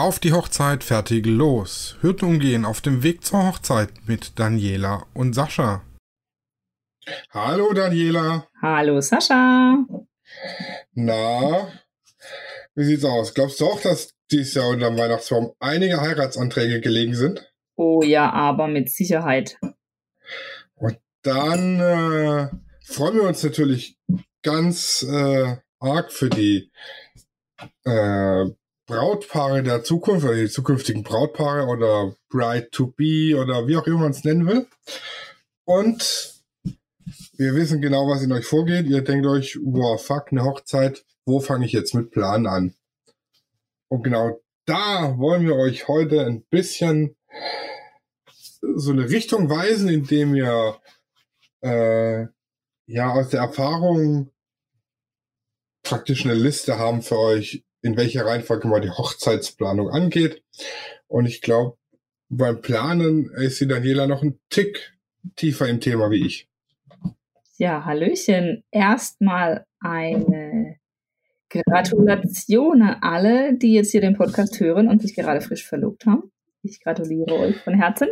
Auf die Hochzeit, fertig, los. Hürden umgehen auf dem Weg zur Hochzeit mit Daniela und Sascha. Hallo Daniela. Hallo Sascha. Na, wie sieht's aus? Glaubst du auch, dass dieses Jahr unter dem Weihnachtsbaum einige Heiratsanträge gelegen sind? Oh ja, aber mit Sicherheit. Und dann äh, freuen wir uns natürlich ganz äh, arg für die äh, Brautpaare der Zukunft oder die zukünftigen Brautpaare oder Bride to be oder wie auch immer man es nennen will. Und wir wissen genau, was in euch vorgeht. Ihr denkt euch, wow, fuck, eine Hochzeit. Wo fange ich jetzt mit Plan an? Und genau da wollen wir euch heute ein bisschen so eine Richtung weisen, indem wir äh, ja aus der Erfahrung praktisch eine Liste haben für euch, in welcher Reihenfolge mal die Hochzeitsplanung angeht. Und ich glaube, beim Planen ist die Daniela noch ein Tick tiefer im Thema wie ich. Ja, Hallöchen. Erstmal eine Gratulation an alle, die jetzt hier den Podcast hören und sich gerade frisch verlobt haben. Ich gratuliere euch von Herzen.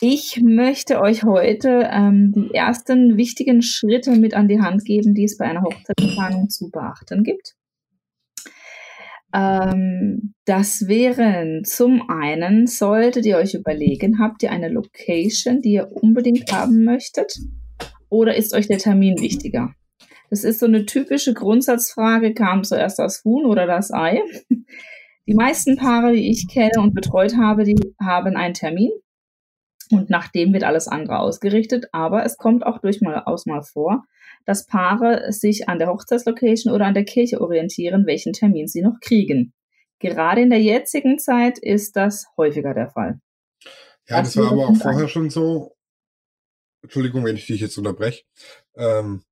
Ich möchte euch heute ähm, die ersten wichtigen Schritte mit an die Hand geben, die es bei einer Hochzeitsplanung zu beachten gibt. Ähm, das wären zum einen, solltet ihr euch überlegen, habt ihr eine Location, die ihr unbedingt haben möchtet, oder ist euch der Termin wichtiger? Das ist so eine typische Grundsatzfrage, kam zuerst das Huhn oder das Ei? Die meisten Paare, die ich kenne und betreut habe, die haben einen Termin und nach dem wird alles andere ausgerichtet. Aber es kommt auch durchaus mal vor, dass Paare sich an der Hochzeitslocation oder an der Kirche orientieren, welchen Termin sie noch kriegen. Gerade in der jetzigen Zeit ist das häufiger der Fall. Ja, das, war aber auch vorher schon so. Entschuldigung, wenn ich dich jetzt unterbreche. Ähm,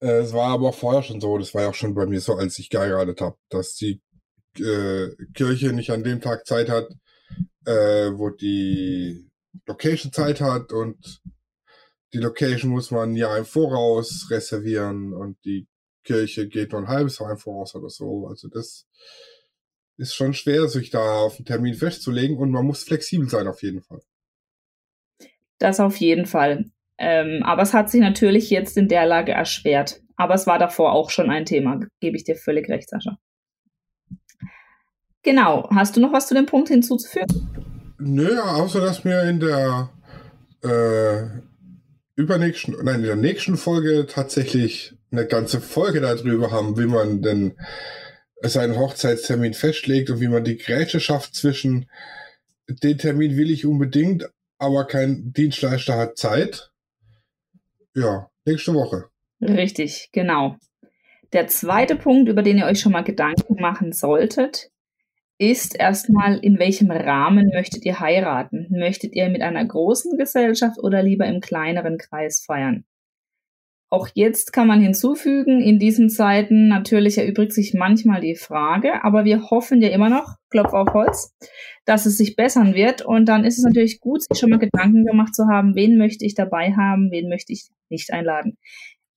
äh, es war aber auch vorher schon so, das war ja auch schon bei mir so, als ich geheiratet habe, dass die äh, Kirche nicht an dem Tag Zeit hat, äh, wo die Location Zeit hat und die Location muss man ja im Voraus reservieren und die Kirche geht nur ein halbes Jahr im Voraus oder so. Also das ist schon schwer, sich da auf einen Termin festzulegen und man muss flexibel sein auf jeden Fall. Das auf jeden Fall. Ähm, aber es hat sich natürlich jetzt in der Lage erschwert. Aber es war davor auch schon ein Thema, gebe ich dir völlig recht, Sascha. Genau. Hast du noch was zu dem Punkt hinzuzufügen? Nö, außer dass mir in der äh, übernächsten, nein, in der nächsten Folge tatsächlich eine ganze Folge darüber haben, wie man denn seinen Hochzeitstermin festlegt und wie man die Grätsche schafft zwischen den Termin will ich unbedingt, aber kein Dienstleister hat Zeit. Ja, nächste Woche. Richtig, genau. Der zweite Punkt, über den ihr euch schon mal Gedanken machen solltet, ist erstmal, in welchem Rahmen möchtet ihr heiraten? Möchtet ihr mit einer großen Gesellschaft oder lieber im kleineren Kreis feiern? Auch jetzt kann man hinzufügen, in diesen Zeiten natürlich erübrigt sich manchmal die Frage, aber wir hoffen ja immer noch, Klopf auf Holz, dass es sich bessern wird. Und dann ist es natürlich gut, sich schon mal Gedanken gemacht zu haben, wen möchte ich dabei haben, wen möchte ich nicht einladen.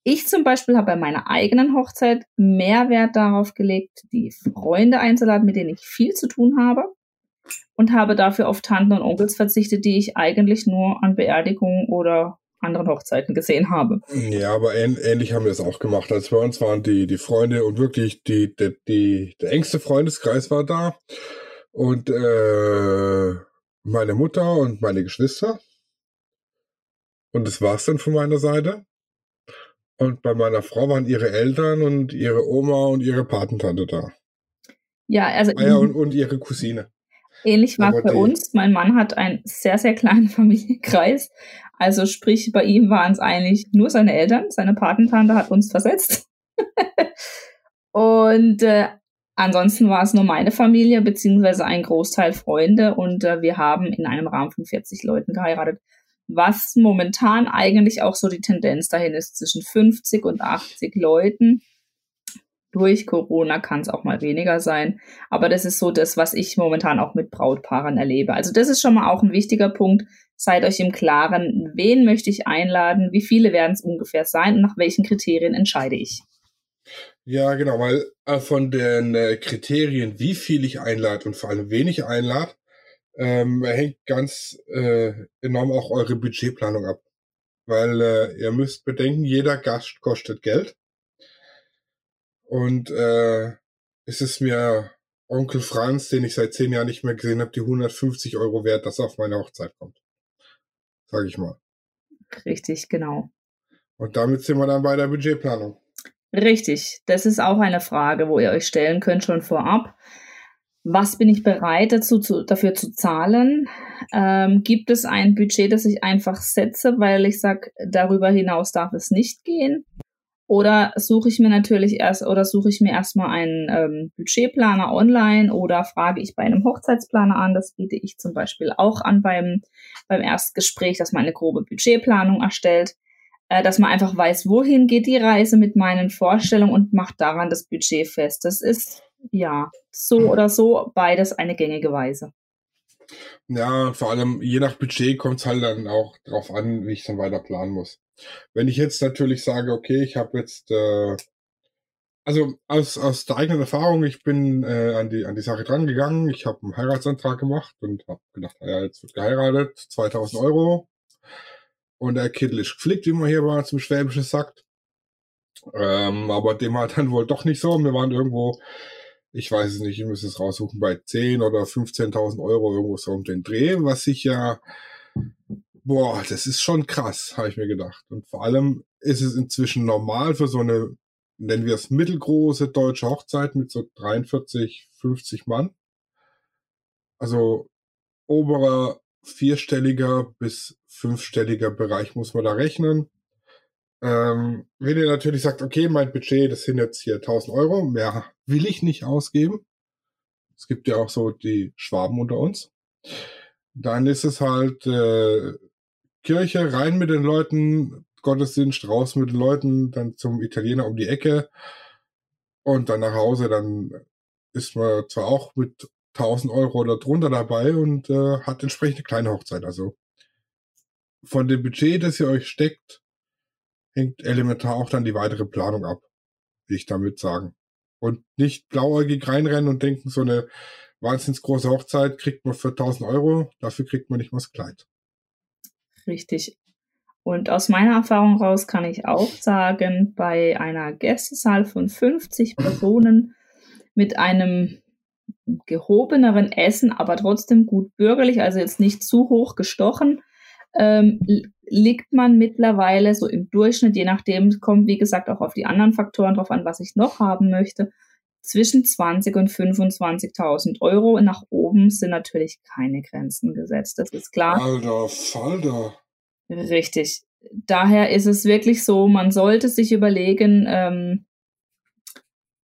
Ich zum Beispiel habe bei meiner eigenen Hochzeit mehr Wert darauf gelegt, die Freunde einzuladen, mit denen ich viel zu tun habe. Und habe dafür auf Tanten und Onkels verzichtet, die ich eigentlich nur an Beerdigungen oder anderen Hochzeiten gesehen habe. Ja, aber ähnlich haben wir es auch gemacht. Also bei uns waren die, die Freunde und wirklich die, die, die, der engste Freundeskreis war da. Und äh, meine Mutter und meine Geschwister. Und das war's dann von meiner Seite. Und bei meiner Frau waren ihre Eltern und ihre Oma und ihre Patentante da. Ja, also. Ah ja, und, und ihre Cousine. Ähnlich war es bei uns. Mein Mann hat einen sehr, sehr kleinen Familienkreis. Also sprich, bei ihm waren es eigentlich nur seine Eltern. Seine Patentante hat uns versetzt. und äh, ansonsten war es nur meine Familie, beziehungsweise ein Großteil Freunde. Und äh, wir haben in einem Rahmen von 40 Leuten geheiratet was momentan eigentlich auch so die Tendenz dahin ist, zwischen 50 und 80 Leuten. Durch Corona kann es auch mal weniger sein, aber das ist so das, was ich momentan auch mit Brautpaaren erlebe. Also das ist schon mal auch ein wichtiger Punkt. Seid euch im Klaren, wen möchte ich einladen, wie viele werden es ungefähr sein und nach welchen Kriterien entscheide ich. Ja, genau, weil äh, von den äh, Kriterien, wie viel ich einlade und vor allem wen ich einlade, ähm, hängt ganz äh, enorm auch eure Budgetplanung ab. Weil äh, ihr müsst bedenken, jeder Gast kostet Geld. Und äh, es ist mir Onkel Franz, den ich seit zehn Jahren nicht mehr gesehen habe, die 150 Euro wert, dass er auf meine Hochzeit kommt. Sag ich mal. Richtig, genau. Und damit sind wir dann bei der Budgetplanung. Richtig, das ist auch eine Frage, wo ihr euch stellen könnt schon vorab. Was bin ich bereit dazu zu, dafür zu zahlen? Ähm, gibt es ein Budget, das ich einfach setze, weil ich sage, darüber hinaus darf es nicht gehen? Oder suche ich mir natürlich erst oder suche ich mir erstmal einen ähm, Budgetplaner online oder frage ich bei einem Hochzeitsplaner an. Das biete ich zum Beispiel auch an beim, beim Erstgespräch, dass man eine grobe Budgetplanung erstellt äh, dass man einfach weiß, wohin geht die Reise mit meinen Vorstellungen und macht daran das Budget fest. Das ist ja so oder so beides eine gängige Weise. Ja, vor allem je nach Budget kommt es halt dann auch drauf an, wie ich dann weiter planen muss. Wenn ich jetzt natürlich sage, okay, ich habe jetzt, äh, also aus, aus der eigenen Erfahrung, ich bin äh, an, die, an die Sache dran gegangen, ich habe einen Heiratsantrag gemacht und habe gedacht, naja, jetzt wird geheiratet, 2000 Euro, und der Kittel ist geflickt, wie man hier mal zum Schwäbischen sagt. Ähm, aber dem war dann wohl doch nicht so. Wir waren irgendwo, ich weiß es nicht, ich muss es raussuchen, bei 10 oder 15.000 Euro irgendwo so um den Dreh, was ich ja, boah, das ist schon krass, habe ich mir gedacht. Und vor allem ist es inzwischen normal für so eine, nennen wir es mittelgroße deutsche Hochzeit mit so 43, 50 Mann. Also oberer vierstelliger bis fünfstelliger Bereich muss man da rechnen. Ähm, wenn ihr natürlich sagt, okay, mein Budget, das sind jetzt hier 1000 Euro, mehr will ich nicht ausgeben. Es gibt ja auch so die Schwaben unter uns. Dann ist es halt äh, Kirche, rein mit den Leuten, Gottesdienst, raus mit den Leuten, dann zum Italiener um die Ecke und dann nach Hause. Dann ist man zwar auch mit 1000 Euro oder drunter dabei und äh, hat entsprechend eine kleine Hochzeit. Also von dem Budget, das ihr euch steckt, hängt elementar auch dann die weitere Planung ab, will ich damit sagen. Und nicht blauäugig reinrennen und denken, so eine wahnsinnig große Hochzeit kriegt man für 1000 Euro, dafür kriegt man nicht mal das Kleid. Richtig. Und aus meiner Erfahrung raus kann ich auch sagen, bei einer Gästezahl von 50 Personen mit einem gehobeneren Essen, aber trotzdem gut bürgerlich, also jetzt nicht zu hoch gestochen, ähm, liegt man mittlerweile so im Durchschnitt, je nachdem, kommt wie gesagt auch auf die anderen Faktoren drauf an, was ich noch haben möchte, zwischen 20 und 25.000 Euro. Nach oben sind natürlich keine Grenzen gesetzt, das ist klar. Alter Falter. Richtig. Daher ist es wirklich so, man sollte sich überlegen, ähm,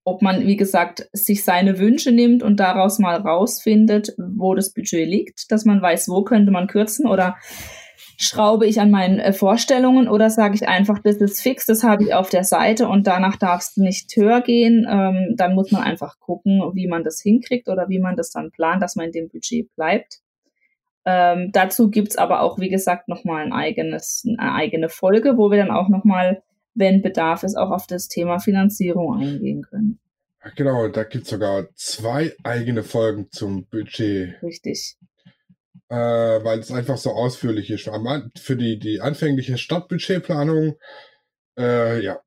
ob man, wie gesagt, sich seine Wünsche nimmt und daraus mal rausfindet, wo das Budget liegt, dass man weiß, wo könnte man kürzen oder schraube ich an meinen äh, Vorstellungen oder sage ich einfach, das ist fix, das habe ich auf der Seite und danach darfst du nicht höher gehen. Ähm, dann muss man einfach gucken, wie man das hinkriegt oder wie man das dann plant, dass man in dem Budget bleibt. Ähm, dazu gibt's aber auch, wie gesagt, nochmal ein eigenes, eine eigene Folge, wo wir dann auch nochmal wenn Bedarf ist, auch auf das Thema Finanzierung eingehen können. Genau, da gibt es sogar zwei eigene Folgen zum Budget. Richtig. Äh, weil es einfach so ausführlich ist. Für die, die anfängliche Stadtbudgetplanung, äh, ja,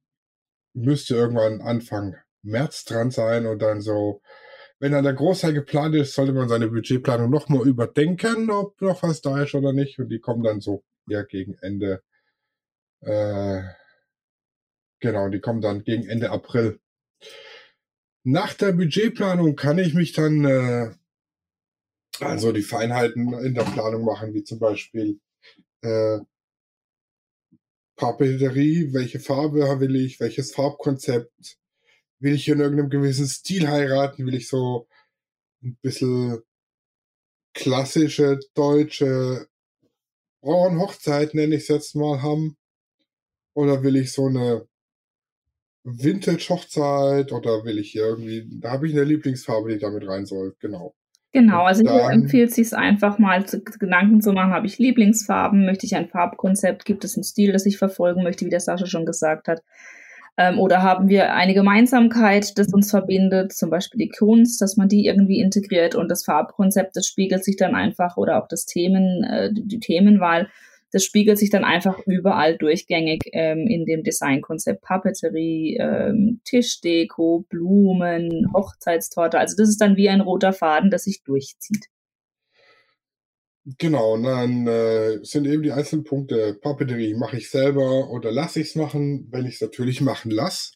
müsste irgendwann Anfang März dran sein und dann so, wenn dann der Großteil geplant ist, sollte man seine Budgetplanung nochmal überdenken, ob noch was da ist oder nicht. Und die kommen dann so ja gegen Ende äh, Genau, die kommen dann gegen Ende April. Nach der Budgetplanung kann ich mich dann äh, also die Feinheiten in der Planung machen, wie zum Beispiel äh, Papeterie, welche Farbe will ich, welches Farbkonzept, will ich in irgendeinem gewissen Stil heiraten, will ich so ein bisschen klassische deutsche Bauernhochzeit, nenne ich es jetzt mal, haben, oder will ich so eine Vintage-Hochzeit oder will ich irgendwie, da habe ich eine Lieblingsfarbe, die damit rein soll, genau. Genau, also hier empfiehlt sich einfach mal zu, Gedanken zu machen, habe ich Lieblingsfarben, möchte ich ein Farbkonzept, gibt es einen Stil, das ich verfolgen möchte, wie der Sascha schon gesagt hat. Ähm, oder haben wir eine Gemeinsamkeit, das uns verbindet, zum Beispiel die Kunst, dass man die irgendwie integriert und das Farbkonzept, das spiegelt sich dann einfach oder auch das Themen, äh, die Themenwahl, das spiegelt sich dann einfach überall durchgängig ähm, in dem Designkonzept Papeterie, ähm, Tischdeko, Blumen, Hochzeitstorte. Also das ist dann wie ein roter Faden, das sich durchzieht. Genau, und dann äh, sind eben die einzelnen Punkte. Papeterie mache ich selber oder lasse ich es machen. Wenn ich es natürlich machen lasse,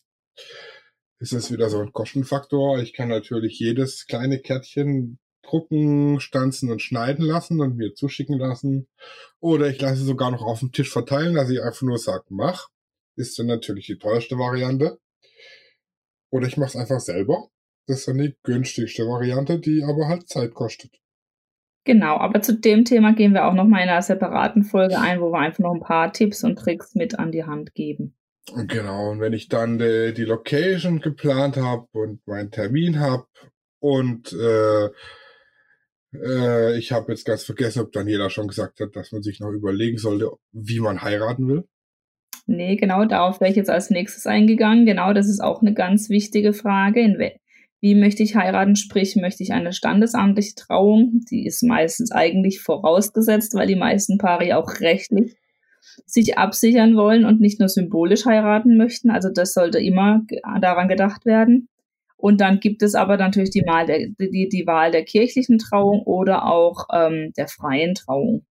ist es wieder so ein Kostenfaktor. Ich kann natürlich jedes kleine Kärtchen drucken, stanzen und schneiden lassen und mir zuschicken lassen. Oder ich lasse es sogar noch auf dem Tisch verteilen, dass ich einfach nur sage, mach. Ist dann natürlich die teuerste Variante. Oder ich mache es einfach selber. Das ist dann die günstigste Variante, die aber halt Zeit kostet. Genau, aber zu dem Thema gehen wir auch noch mal in einer separaten Folge ein, wo wir einfach noch ein paar Tipps und Tricks mit an die Hand geben. Genau, und wenn ich dann die, die Location geplant habe und meinen Termin habe und äh, äh, ich habe jetzt ganz vergessen, ob Daniela schon gesagt hat, dass man sich noch überlegen sollte, wie man heiraten will. Nee, genau, darauf wäre ich jetzt als nächstes eingegangen. Genau, das ist auch eine ganz wichtige Frage. In, wie möchte ich heiraten, sprich, möchte ich eine standesamtliche Trauung? Die ist meistens eigentlich vorausgesetzt, weil die meisten Paare auch rechtlich sich absichern wollen und nicht nur symbolisch heiraten möchten. Also das sollte immer daran gedacht werden. Und dann gibt es aber natürlich die, Wahl der, die, die Wahl der kirchlichen Trauung oder auch ähm, der freien Trauung.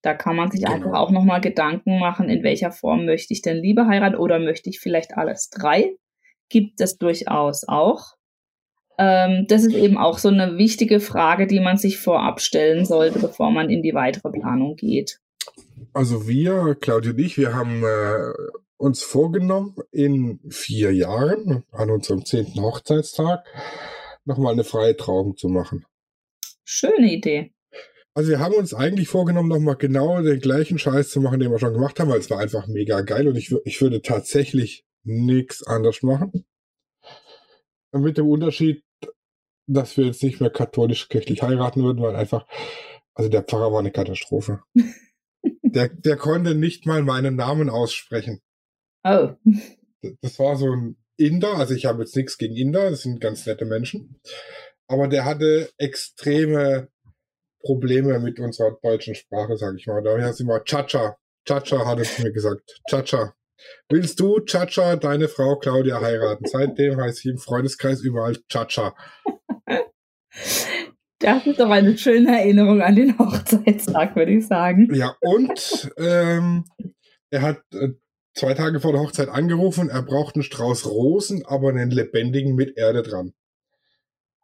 Da kann man sich genau. einfach auch nochmal Gedanken machen, in welcher Form möchte ich denn lieber heiraten oder möchte ich vielleicht alles drei? gibt es durchaus auch. Ähm, das ist eben auch so eine wichtige Frage, die man sich vorab stellen sollte, bevor man in die weitere Planung geht. Also wir, Claudia und ich, wir haben äh, uns vorgenommen, in vier Jahren, an unserem zehnten Hochzeitstag, nochmal eine freie Trauung zu machen. Schöne Idee. Also wir haben uns eigentlich vorgenommen, nochmal genau den gleichen Scheiß zu machen, den wir schon gemacht haben, weil es war einfach mega geil und ich, ich würde tatsächlich nichts anders machen. Mit dem Unterschied, dass wir jetzt nicht mehr katholisch-kirchlich heiraten würden, weil einfach, also der Pfarrer war eine Katastrophe. der, der konnte nicht mal meinen Namen aussprechen. Oh. Das war so ein Inder, also ich habe jetzt nichts gegen Inder, das sind ganz nette Menschen. Aber der hatte extreme Probleme mit unserer deutschen Sprache, sage ich mal. Da heißt immer Chacha. Chacha hat es mir gesagt. Chacha. Willst du, Chacha, deine Frau Claudia heiraten? Seitdem heißt sie im Freundeskreis überall Chacha. Das ist doch eine schöne Erinnerung an den Hochzeitstag, würde ich sagen. Ja, und ähm, er hat äh, zwei Tage vor der Hochzeit angerufen, er braucht einen Strauß Rosen, aber einen lebendigen mit Erde dran.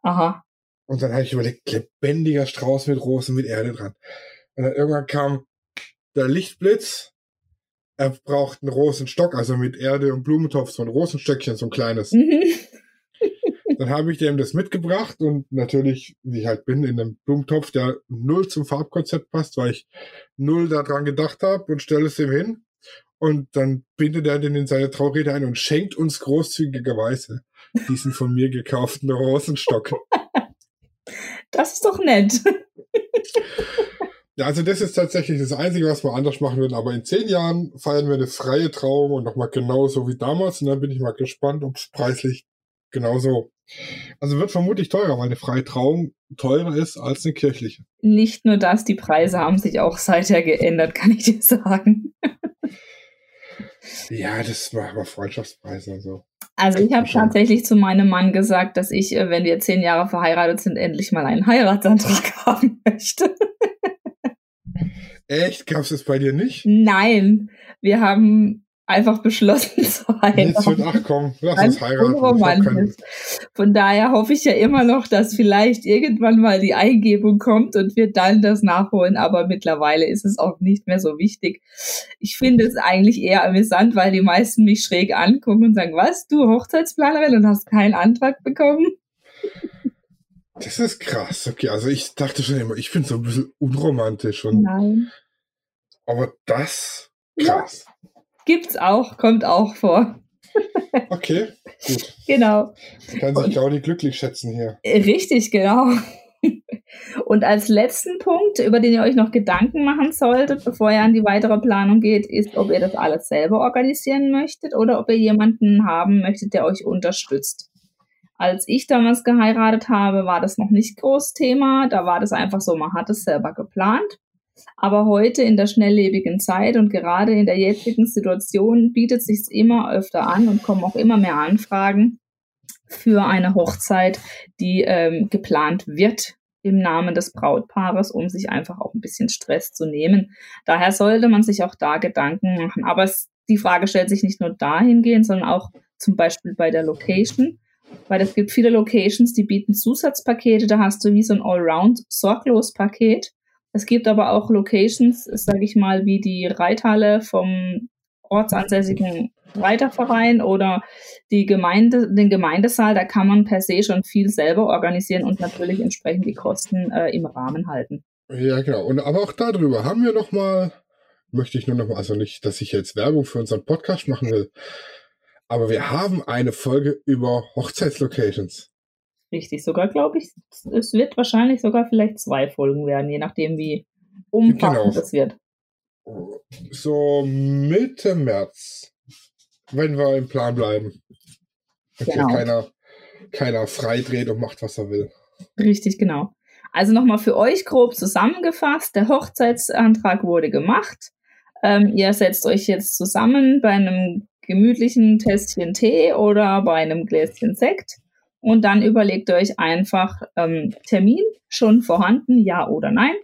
Aha. Und dann habe ich überlegt, lebendiger Strauß mit Rosen mit Erde dran. Und dann irgendwann kam der Lichtblitz er braucht einen Rosenstock, also mit Erde und Blumentopf, so ein Rosenstöckchen, so ein kleines. Mhm. Dann habe ich dem das mitgebracht und natürlich, wie ich halt bin, in einem Blumentopf, der null zum Farbkonzept passt, weil ich null daran gedacht habe und stelle es ihm hin. Und dann bindet er den in seine Traurede ein und schenkt uns großzügigerweise diesen von mir gekauften Rosenstock. Das ist doch nett. Ja, also das ist tatsächlich das Einzige, was wir anders machen würden. Aber in zehn Jahren feiern wir eine freie Trauung und nochmal genauso wie damals. Und dann bin ich mal gespannt, ob es preislich genauso. Also wird vermutlich teurer, weil eine freie Trauung teurer ist als eine kirchliche. Nicht nur das, die Preise haben sich auch seither geändert, kann ich dir sagen. Ja, das war aber Freundschaftspreise und so. Also ich habe tatsächlich zu meinem Mann gesagt, dass ich, äh, wenn wir zehn Jahre verheiratet sind, endlich mal einen Heiratsantrag haben möchte. Echt? Gab es das bei dir nicht? Nein. Wir haben einfach beschlossen zu heiraten. Ach komm, lass uns heiraten. Von daher hoffe ich ja immer noch, dass vielleicht irgendwann mal die Eingebung kommt und wir dann das nachholen. Aber mittlerweile ist es auch nicht mehr so wichtig. Ich finde es eigentlich eher amüsant, weil die meisten mich schräg angucken und sagen, was, du Hochzeitsplanerin und hast keinen Antrag bekommen? Das ist krass. Okay, also ich dachte schon immer, ich bin so ein bisschen unromantisch und. Nein. Aber das krass. Ja. Gibt's auch, kommt auch vor. Okay, gut. Genau. Kann sich Claudi glücklich schätzen hier. Richtig, genau. Und als letzten Punkt, über den ihr euch noch Gedanken machen solltet, bevor ihr an die weitere Planung geht, ist, ob ihr das alles selber organisieren möchtet oder ob ihr jemanden haben möchtet, der euch unterstützt. Als ich damals geheiratet habe, war das noch nicht groß Thema. Da war das einfach so, man hat es selber geplant. Aber heute in der schnelllebigen Zeit und gerade in der jetzigen Situation bietet sich immer öfter an und kommen auch immer mehr Anfragen für eine Hochzeit, die ähm, geplant wird im Namen des Brautpaares, um sich einfach auch ein bisschen Stress zu nehmen. Daher sollte man sich auch da Gedanken machen. Aber es, die Frage stellt sich nicht nur dahingehend, sondern auch zum Beispiel bei der Location. Weil es gibt viele Locations, die bieten Zusatzpakete, da hast du wie so ein Allround-Sorglos-Paket. Es gibt aber auch Locations, sage ich mal, wie die Reithalle vom ortsansässigen Reiterverein oder die Gemeinde, den Gemeindesaal, da kann man per se schon viel selber organisieren und natürlich entsprechend die Kosten äh, im Rahmen halten. Ja, genau. Und aber auch darüber haben wir nochmal, möchte ich nur nochmal, also nicht, dass ich jetzt Werbung für unseren Podcast machen will, aber wir haben eine Folge über Hochzeitslocations. Richtig, sogar glaube ich, es wird wahrscheinlich sogar vielleicht zwei Folgen werden, je nachdem wie umfassend genau. es wird. So Mitte März, wenn wir im Plan bleiben. Wenn genau. keiner, keiner freidreht und macht, was er will. Richtig, genau. Also nochmal für euch grob zusammengefasst, der Hochzeitsantrag wurde gemacht. Ähm, ihr setzt euch jetzt zusammen bei einem gemütlichen Tässchen Tee oder bei einem Gläschen Sekt und dann überlegt euch einfach ähm, Termin schon vorhanden, ja oder nein.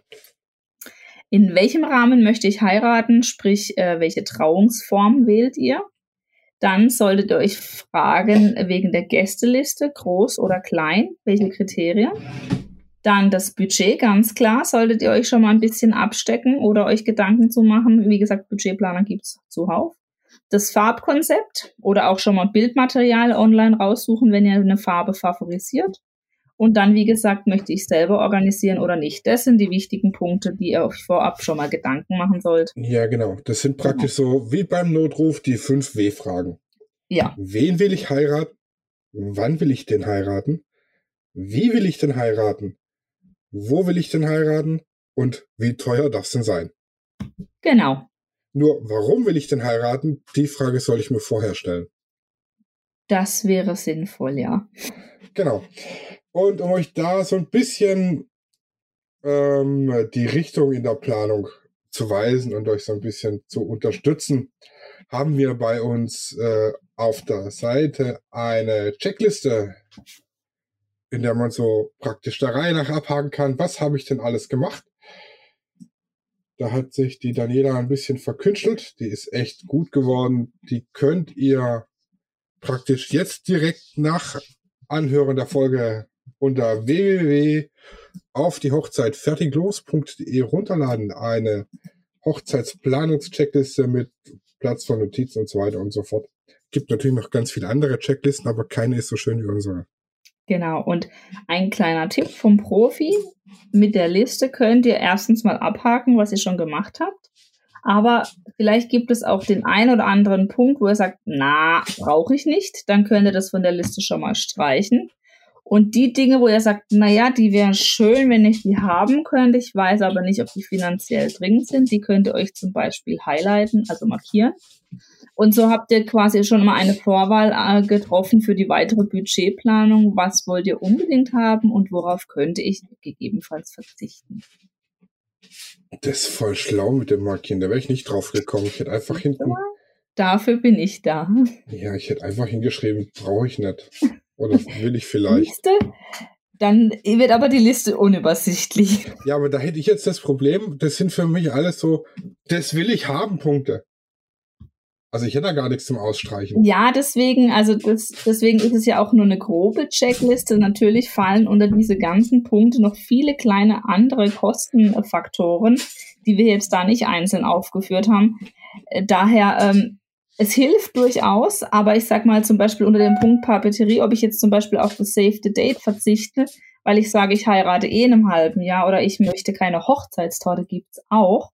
In welchem Rahmen möchte ich heiraten, sprich, äh, welche Trauungsform wählt ihr? Dann solltet ihr euch fragen wegen der Gästeliste, groß oder klein, welche Kriterien. Dann das Budget, ganz klar, solltet ihr euch schon mal ein bisschen abstecken oder euch Gedanken zu machen. Wie gesagt, Budgetplaner gibt's zuhauf das Farbkonzept oder auch schon mal Bildmaterial online raussuchen, wenn ihr eine Farbe favorisiert. Und dann, wie gesagt, möchte ich selber organisieren oder nicht. Das sind die wichtigen Punkte, die ihr euch vorab schon mal Gedanken machen sollt. Ja, genau. Das sind praktisch genau. so wie beim Notruf die fünf W-Fragen. Ja. Wen will ich heiraten? Wann will ich denn heiraten? Wie will ich denn heiraten? Wo will ich denn heiraten? Und wie teuer darf es denn sein? Genau. Nur, warum will ich denn heiraten? Die Frage soll ich mir vorher stellen. Das wäre sinnvoll, ja. Genau. Und um euch da so ein bisschen ähm, die Richtung in der Planung zu weisen und euch so ein bisschen zu unterstützen, haben wir bei uns äh, auf der Seite eine Checkliste, in der man so praktisch der Reihe nach abhaken kann, was habe ich denn alles gemacht da hat sich die Daniela ein bisschen verkünstelt. Die ist echt gut geworden. Die könnt ihr praktisch jetzt direkt nach Anhören der Folge unter www auf die Hochzeit fertiglos.de runterladen. Eine Hochzeitsplanungscheckliste mit Platz von Notizen und so weiter und so fort. Gibt natürlich noch ganz viele andere Checklisten, aber keine ist so schön wie unsere. Genau, und ein kleiner Tipp vom Profi. Mit der Liste könnt ihr erstens mal abhaken, was ihr schon gemacht habt. Aber vielleicht gibt es auch den ein oder anderen Punkt, wo ihr sagt, na, brauche ich nicht. Dann könnt ihr das von der Liste schon mal streichen. Und die Dinge, wo ihr sagt, na ja, die wären schön, wenn ich die haben könnte, ich weiß aber nicht, ob die finanziell dringend sind, die könnt ihr euch zum Beispiel highlighten, also markieren. Und so habt ihr quasi schon mal eine Vorwahl äh, getroffen für die weitere Budgetplanung. Was wollt ihr unbedingt haben und worauf könnte ich gegebenenfalls verzichten? Das ist voll schlau mit dem Markieren. Da wäre ich nicht drauf gekommen. Ich hätte einfach hinten. Dafür bin ich da. Ja, ich hätte einfach hingeschrieben, brauche ich nicht. Oder will ich vielleicht. Liste? Dann wird aber die Liste unübersichtlich. Ja, aber da hätte ich jetzt das Problem, das sind für mich alles so, das will ich haben, Punkte. Also ich hätte da gar nichts zum Ausstreichen. Ja, deswegen, also das, deswegen ist es ja auch nur eine grobe Checkliste. Natürlich fallen unter diese ganzen Punkte noch viele kleine andere Kostenfaktoren, die wir jetzt da nicht einzeln aufgeführt haben. Äh, daher, ähm, es hilft durchaus, aber ich sag mal zum Beispiel unter dem Punkt Papeterie, ob ich jetzt zum Beispiel auf das Save the Date verzichte, weil ich sage, ich heirate eh in einem halben Jahr oder ich möchte keine Hochzeitstorte, gibt's auch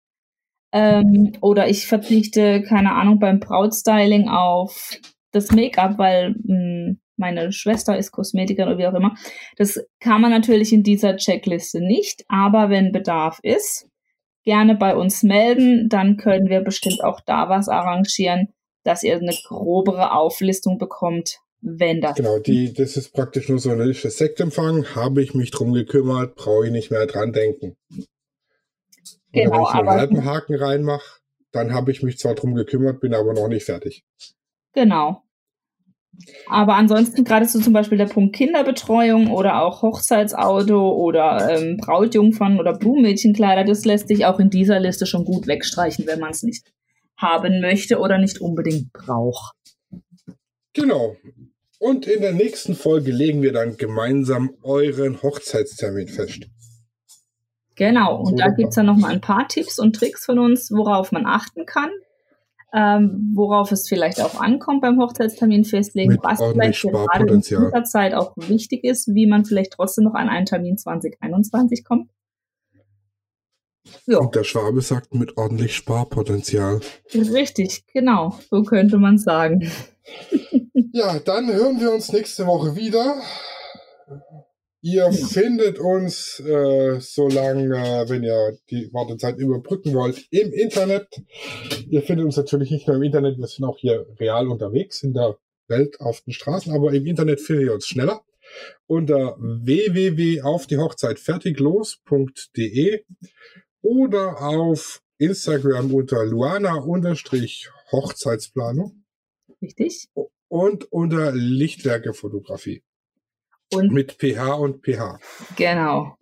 ähm, oder ich verzichte, keine Ahnung, beim Brautstyling auf das Make-up, weil mh, hm, meine Schwester ist Kosmetikerin oder wie auch immer. Das kann man natürlich in dieser Checkliste nicht, aber wenn Bedarf ist, gerne bei uns melden, dann können wir bestimmt auch da was arrangieren, dass ihr eine grobere Auflistung bekommt, wenn das. Genau, die, das ist praktisch nur so ein Sektempfang. Habe ich mich drum gekümmert, brauche ich nicht mehr dran denken. Genau, wenn ich einen halben Haken reinmache, dann habe ich mich zwar drum gekümmert, bin aber noch nicht fertig. Genau. Aber ansonsten, gerade so zum Beispiel der Punkt Kinderbetreuung oder auch Hochzeitsauto oder ähm, Brautjungfern oder Blumenmädchenkleider, das lässt sich auch in dieser Liste schon gut wegstreichen, wenn man es nicht haben möchte oder nicht unbedingt braucht. Genau. Und in der nächsten Folge legen wir dann gemeinsam euren Hochzeitstermin fest. Genau, und da gibt es dann nochmal ein paar Tipps und Tricks von uns, worauf man achten kann, ähm, worauf es vielleicht auch ankommt beim Hochzeitstermin festlegen, Mit was vielleicht gerade in dieser Zeit auch wichtig ist, wie man vielleicht trotzdem noch an einen Termin 2021 kommt. Ja. Und der Schwabe sagt mit ordentlich Sparpotenzial. Richtig, genau, so könnte man sagen. ja, dann hören wir uns nächste Woche wieder. Ihr findet uns, äh, solange, äh, wenn ihr die Wartezeit überbrücken wollt, im Internet. Ihr findet uns natürlich nicht nur im Internet, wir sind auch hier real unterwegs in der Welt auf den Straßen, aber im Internet findet ihr uns schneller unter www.aufdiehochzeitfertiglos.de oder auf Instagram unter Luana-Hochzeitsplanung. Richtig. Und unter Lichtwerke-Fotografie. Und mit pH und pH. Genau.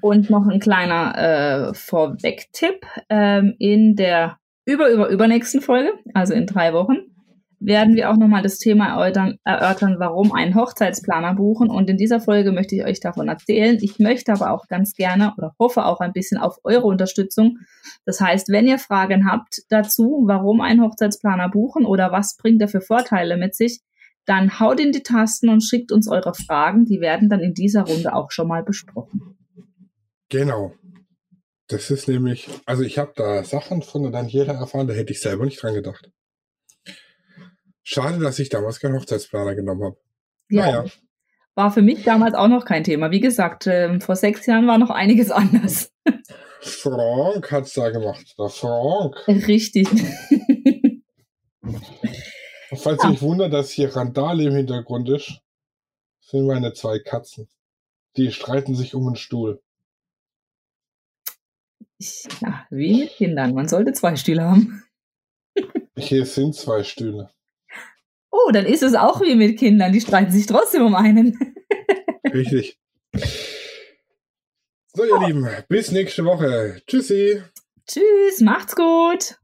Und noch ein kleiner äh, Vorweg-Tipp. Ähm, in der über, über, übernächsten Folge, also in drei Wochen, werden wir auch nochmal das Thema erörtern, erörtern, warum einen Hochzeitsplaner buchen. Und in dieser Folge möchte ich euch davon erzählen. Ich möchte aber auch ganz gerne oder hoffe auch ein bisschen auf eure Unterstützung. Das heißt, wenn ihr Fragen habt dazu, warum einen Hochzeitsplaner buchen oder was bringt er für Vorteile mit sich, dann haut in die Tasten und schickt uns eure Fragen. Die werden dann in dieser Runde auch schon mal besprochen. Genau. Das ist nämlich, also ich habe da Sachen von der Daniela erfahren, da hätte ich selber nicht dran gedacht. Schade, dass ich damals keinen Hochzeitsplaner genommen habe. Ja. Naja. War für mich damals auch noch kein Thema. Wie gesagt, äh, vor sechs Jahren war noch einiges anders. Frank hat es da gemacht. Der Frank. Richtig. Falls ihr euch wundert, dass hier Randale im Hintergrund ist, sind meine zwei Katzen. Die streiten sich um einen Stuhl. Ja, wie mit Kindern. Man sollte zwei Stühle haben. Hier sind zwei Stühle. Oh, dann ist es auch wie mit Kindern. Die streiten sich trotzdem um einen. Richtig. So, ihr oh. Lieben, bis nächste Woche. Tschüssi. Tschüss, macht's gut.